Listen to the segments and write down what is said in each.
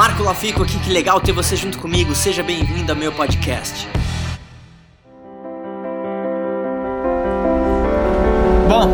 Marco Lafico aqui, que legal ter você junto comigo. Seja bem-vindo ao meu podcast. Bom,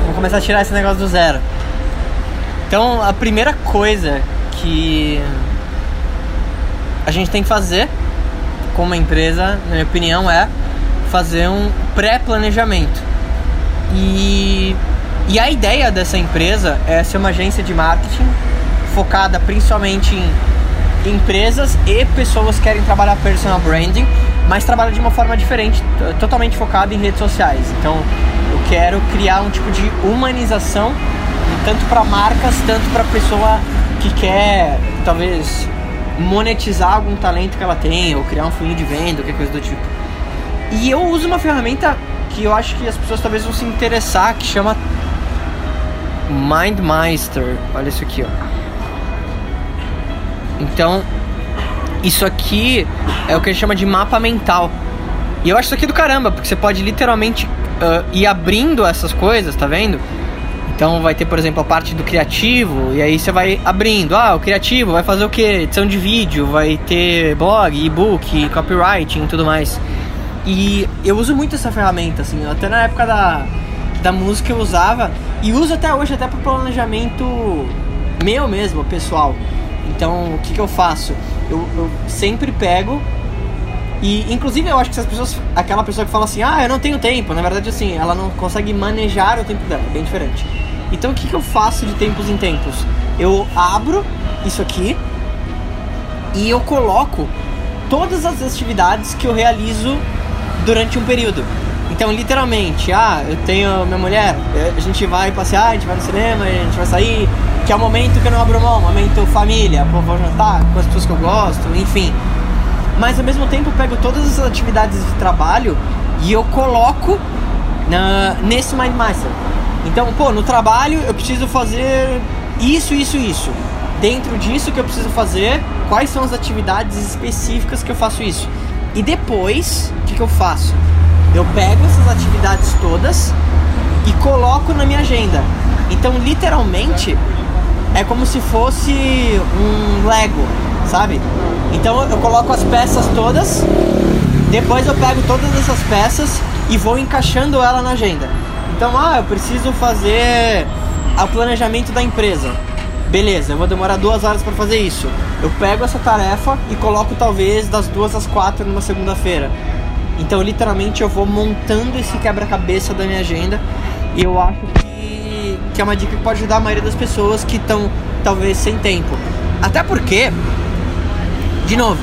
vamos começar a tirar esse negócio do zero. Então, a primeira coisa que a gente tem que fazer como empresa, na minha opinião, é fazer um pré-planejamento. E, e a ideia dessa empresa é ser uma agência de marketing focada principalmente em empresas e pessoas que querem trabalhar personal branding, mas trabalha de uma forma diferente, totalmente focada em redes sociais. Então, eu quero criar um tipo de humanização tanto para marcas, tanto para pessoa que quer talvez monetizar algum talento que ela tem ou criar um funil de venda, qualquer coisa do tipo. E eu uso uma ferramenta que eu acho que as pessoas talvez vão se interessar, que chama MindMeister. Olha isso aqui, ó. Então, isso aqui é o que a gente chama de mapa mental. E eu acho isso aqui do caramba, porque você pode literalmente uh, ir abrindo essas coisas, tá vendo? Então vai ter, por exemplo, a parte do criativo, e aí você vai abrindo. Ah, o criativo vai fazer o que? Edição de vídeo, vai ter blog, e-book, copywriting e tudo mais. E eu uso muito essa ferramenta, assim, até na época da, da música eu usava, e uso até hoje, até para planejamento meu mesmo, pessoal. Então, o que, que eu faço? Eu, eu sempre pego e, inclusive, eu acho que se as pessoas. Aquela pessoa que fala assim, ah, eu não tenho tempo, na verdade, assim, ela não consegue manejar o tempo dela, é bem diferente. Então, o que, que eu faço de tempos em tempos? Eu abro isso aqui e eu coloco todas as atividades que eu realizo durante um período. Então, literalmente, ah, eu tenho minha mulher, a gente vai passear, a gente vai no cinema, a gente vai sair, que é o momento que eu não abro mão, momento família, vou jantar com as pessoas que eu gosto, enfim. Mas ao mesmo tempo eu pego todas as atividades de trabalho e eu coloco na, nesse MindMaster. Então, pô, no trabalho eu preciso fazer isso, isso, isso. Dentro disso que eu preciso fazer, quais são as atividades específicas que eu faço isso? E depois, o que, que eu faço? Eu pego essas atividades todas e coloco na minha agenda. Então, literalmente, é como se fosse um Lego, sabe? Então eu coloco as peças todas, depois eu pego todas essas peças e vou encaixando ela na agenda. Então, ah, eu preciso fazer o planejamento da empresa. Beleza, eu vou demorar duas horas para fazer isso. Eu pego essa tarefa e coloco talvez das duas às quatro numa segunda-feira. Então, literalmente, eu vou montando esse quebra-cabeça da minha agenda e eu acho que que é uma dica que pode ajudar a maioria das pessoas que estão talvez sem tempo. Até porque, de novo,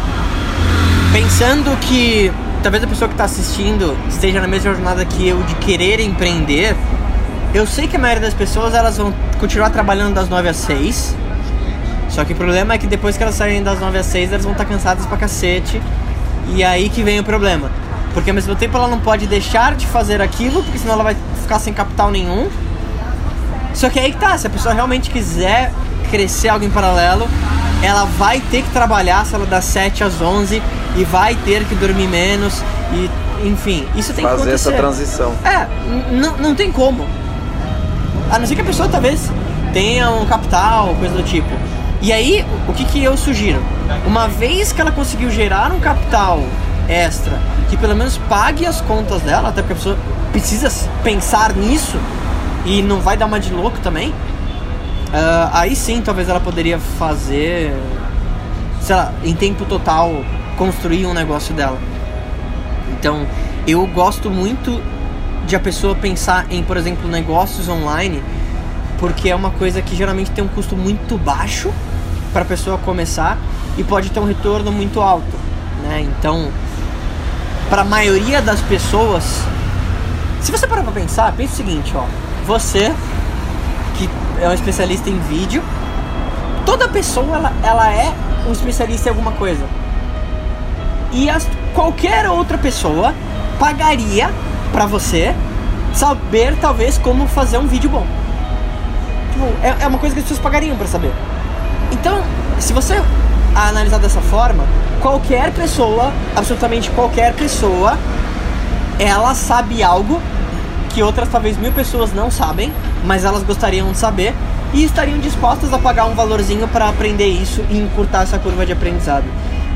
pensando que talvez a pessoa que está assistindo esteja na mesma jornada que eu de querer empreender, eu sei que a maioria das pessoas elas vão continuar trabalhando das 9 às 6. Só que o problema é que depois que elas saírem das 9 às 6, elas vão estar tá cansadas pra cacete. E aí que vem o problema. Porque ao mesmo tempo ela não pode deixar de fazer aquilo, porque senão ela vai ficar sem capital nenhum. Só que aí que tá, se a pessoa realmente quiser crescer algo em paralelo, ela vai ter que trabalhar, se ela das 7 às 11 e vai ter que dormir menos e enfim, isso tem Fazer que acontecer. essa transição. É, não, não tem como. A não ser que a pessoa talvez tenha um capital, coisa do tipo. E aí, o que, que eu sugiro? Uma vez que ela conseguiu gerar um capital extra, que pelo menos pague as contas dela, até porque a pessoa precisa pensar nisso, e não vai dar uma de louco também, uh, aí sim talvez ela poderia fazer, sei lá, em tempo total, construir um negócio dela. Então, eu gosto muito de a pessoa pensar em, por exemplo, negócios online, porque é uma coisa que geralmente tem um custo muito baixo para a pessoa começar e pode ter um retorno muito alto, né? Então, para a maioria das pessoas, se você parar para pensar, pense o seguinte, ó, você, que é um especialista em vídeo, toda pessoa ela, ela é um especialista em alguma coisa. E as, qualquer outra pessoa pagaria para você saber talvez como fazer um vídeo bom. Tipo, é, é uma coisa que as pessoas pagariam para saber. Então, se você analisar dessa forma, qualquer pessoa, absolutamente qualquer pessoa, ela sabe algo que outras talvez mil pessoas não sabem, mas elas gostariam de saber. e estariam dispostas a pagar um valorzinho para aprender isso e encurtar essa curva de aprendizado.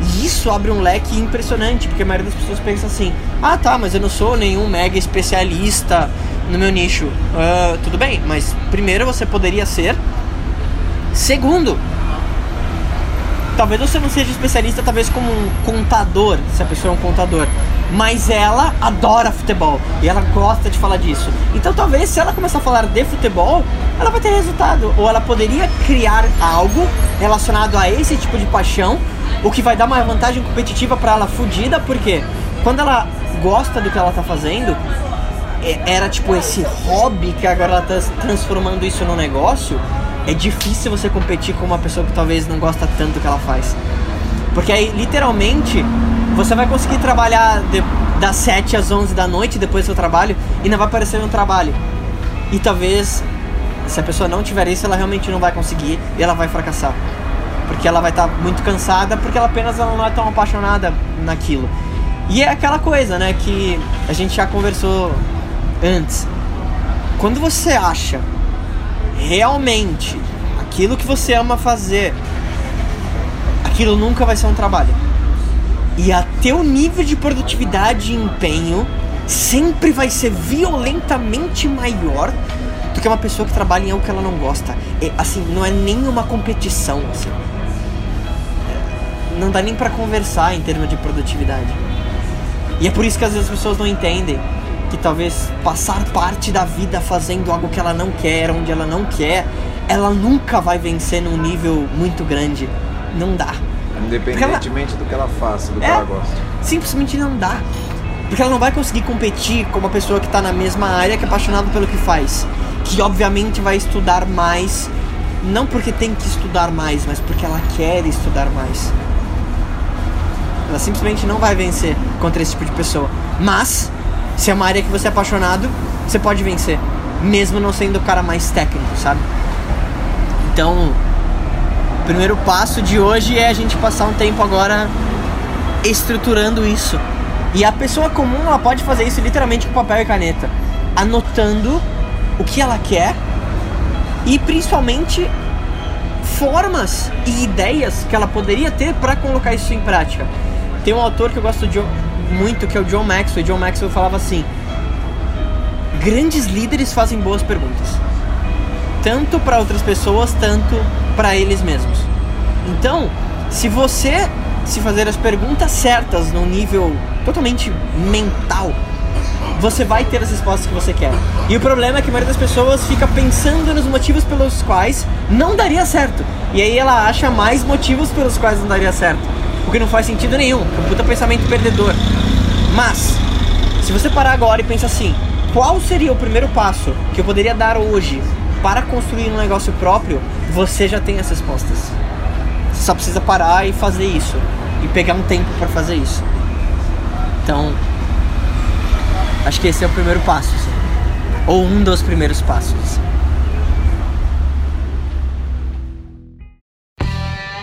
E isso abre um leque impressionante, porque a maioria das pessoas pensa assim: ah tá, mas eu não sou nenhum mega especialista no meu nicho. Uh, tudo bem, mas primeiro você poderia ser. Segundo, talvez você não seja especialista, talvez como um contador, se a pessoa é um contador. Mas ela adora futebol e ela gosta de falar disso. Então talvez se ela começar a falar de futebol, ela vai ter resultado. Ou ela poderia criar algo relacionado a esse tipo de paixão, o que vai dar uma vantagem competitiva para ela fodida, porque quando ela gosta do que ela tá fazendo, é, era tipo esse hobby que agora ela tá transformando isso no negócio é difícil você competir com uma pessoa que talvez não gosta tanto do que ela faz. Porque aí, literalmente, você vai conseguir trabalhar de, das 7 às 11 da noite depois do seu trabalho e não vai parecer um trabalho. E talvez, se a pessoa não tiver isso, ela realmente não vai conseguir e ela vai fracassar. Porque ela vai estar tá muito cansada, porque ela apenas ela não é tão apaixonada naquilo. E é aquela coisa, né, que a gente já conversou antes. Quando você acha realmente aquilo que você ama fazer, aquilo nunca vai ser um trabalho. E a teu nível de produtividade e empenho sempre vai ser violentamente maior do que uma pessoa que trabalha em algo que ela não gosta. É, assim, não é nem uma competição, assim. Não dá nem para conversar em termos de produtividade. E é por isso que às vezes as pessoas não entendem que talvez passar parte da vida fazendo algo que ela não quer, onde ela não quer, ela nunca vai vencer num nível muito grande. Não dá. Independentemente ela... do que ela faça, do que é, ela gosta. Simplesmente não dá. Porque ela não vai conseguir competir com uma pessoa que está na mesma área, que é apaixonada pelo que faz. Que obviamente vai estudar mais, não porque tem que estudar mais, mas porque ela quer estudar mais. Ela simplesmente não vai vencer contra esse tipo de pessoa. Mas se é uma área que você é apaixonado, você pode vencer. Mesmo não sendo o cara mais técnico, sabe? Então, o primeiro passo de hoje é a gente passar um tempo agora estruturando isso. E a pessoa comum, ela pode fazer isso literalmente com papel e caneta, anotando o que ela quer e principalmente formas e ideias que ela poderia ter para colocar isso em prática. Tem um autor que eu gosto de, muito, que é o John Maxwell. John Maxwell falava assim: grandes líderes fazem boas perguntas, tanto para outras pessoas, tanto para eles mesmos. Então, se você se fazer as perguntas certas no nível totalmente mental, você vai ter as respostas que você quer. E o problema é que a maioria das pessoas fica pensando nos motivos pelos quais não daria certo. E aí ela acha mais motivos pelos quais não daria certo. O que não faz sentido nenhum, é um puta pensamento perdedor. Mas, se você parar agora e pensar assim, qual seria o primeiro passo que eu poderia dar hoje para construir um negócio próprio, você já tem as respostas. Você só precisa parar e fazer isso. E pegar um tempo para fazer isso. Então, acho que esse é o primeiro passo. Assim. Ou um dos primeiros passos.